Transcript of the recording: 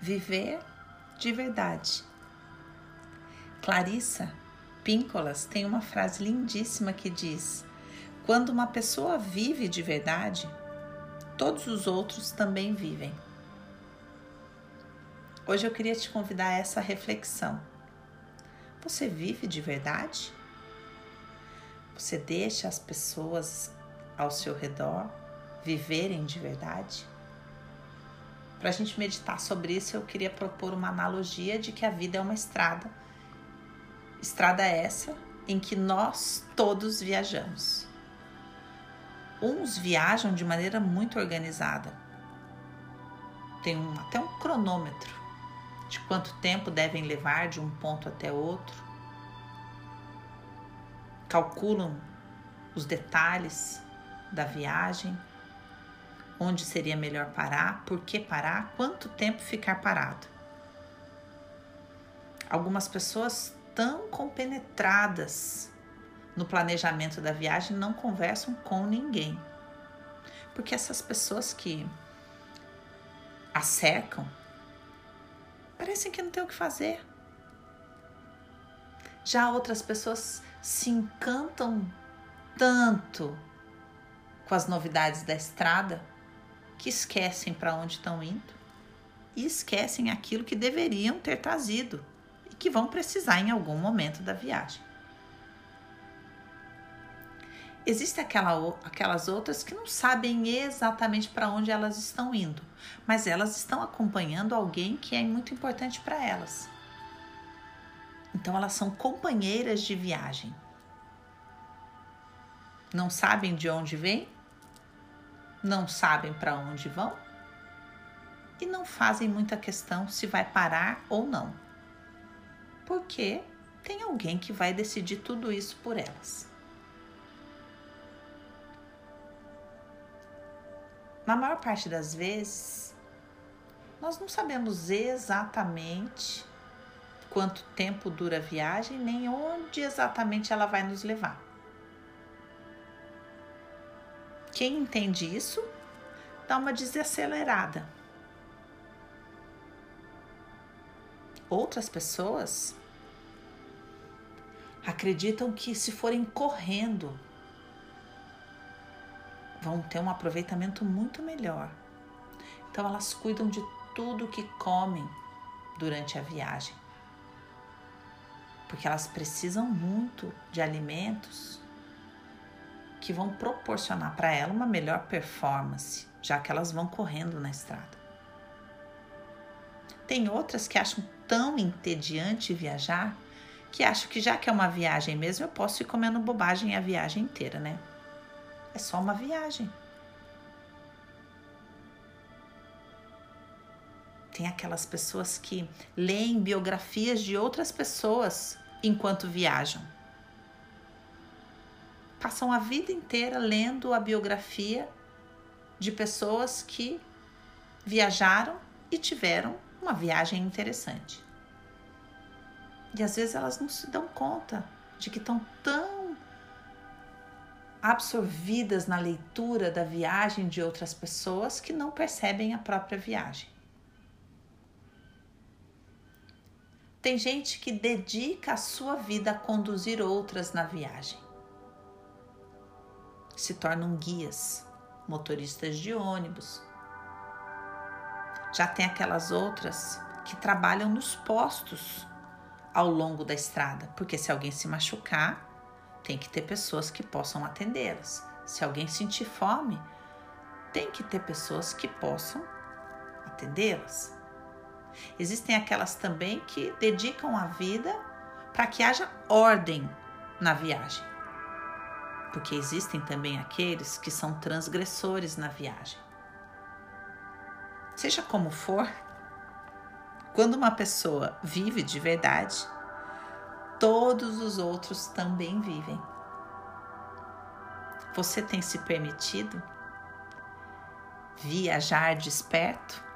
viver de verdade. Clarissa Píncolas tem uma frase lindíssima que diz: Quando uma pessoa vive de verdade, todos os outros também vivem. Hoje eu queria te convidar a essa reflexão. Você vive de verdade? Você deixa as pessoas ao seu redor viverem de verdade? Para a gente meditar sobre isso, eu queria propor uma analogia de que a vida é uma estrada. Estrada essa em que nós todos viajamos. Uns viajam de maneira muito organizada. Tem um, até um cronômetro de quanto tempo devem levar de um ponto até outro. Calculam os detalhes da viagem onde seria melhor parar, por que parar, quanto tempo ficar parado. Algumas pessoas tão compenetradas no planejamento da viagem não conversam com ninguém. Porque essas pessoas que a cercam parecem que não tem o que fazer. Já outras pessoas se encantam tanto com as novidades da estrada que esquecem para onde estão indo e esquecem aquilo que deveriam ter trazido e que vão precisar em algum momento da viagem. Existem aquela, aquelas outras que não sabem exatamente para onde elas estão indo, mas elas estão acompanhando alguém que é muito importante para elas. Então elas são companheiras de viagem. Não sabem de onde vêm, não sabem para onde vão e não fazem muita questão se vai parar ou não, porque tem alguém que vai decidir tudo isso por elas. Na maior parte das vezes, nós não sabemos exatamente quanto tempo dura a viagem, nem onde exatamente ela vai nos levar. Quem entende isso, dá uma desacelerada. Outras pessoas acreditam que se forem correndo, vão ter um aproveitamento muito melhor. Então elas cuidam de tudo que comem durante a viagem. Porque elas precisam muito de alimentos que vão proporcionar para ela uma melhor performance, já que elas vão correndo na estrada. Tem outras que acham tão entediante viajar que acham que já que é uma viagem mesmo, eu posso ir comendo bobagem a viagem inteira, né? É só uma viagem. Tem aquelas pessoas que leem biografias de outras pessoas enquanto viajam passam a vida inteira lendo a biografia de pessoas que viajaram e tiveram uma viagem interessante. E às vezes elas não se dão conta de que estão tão absorvidas na leitura da viagem de outras pessoas que não percebem a própria viagem. Tem gente que dedica a sua vida a conduzir outras na viagem se tornam guias, motoristas de ônibus. Já tem aquelas outras que trabalham nos postos ao longo da estrada, porque se alguém se machucar, tem que ter pessoas que possam atendê-las. Se alguém sentir fome, tem que ter pessoas que possam atendê-las. Existem aquelas também que dedicam a vida para que haja ordem na viagem porque existem também aqueles que são transgressores na viagem. Seja como for, quando uma pessoa vive de verdade, todos os outros também vivem. Você tem se permitido viajar desperto?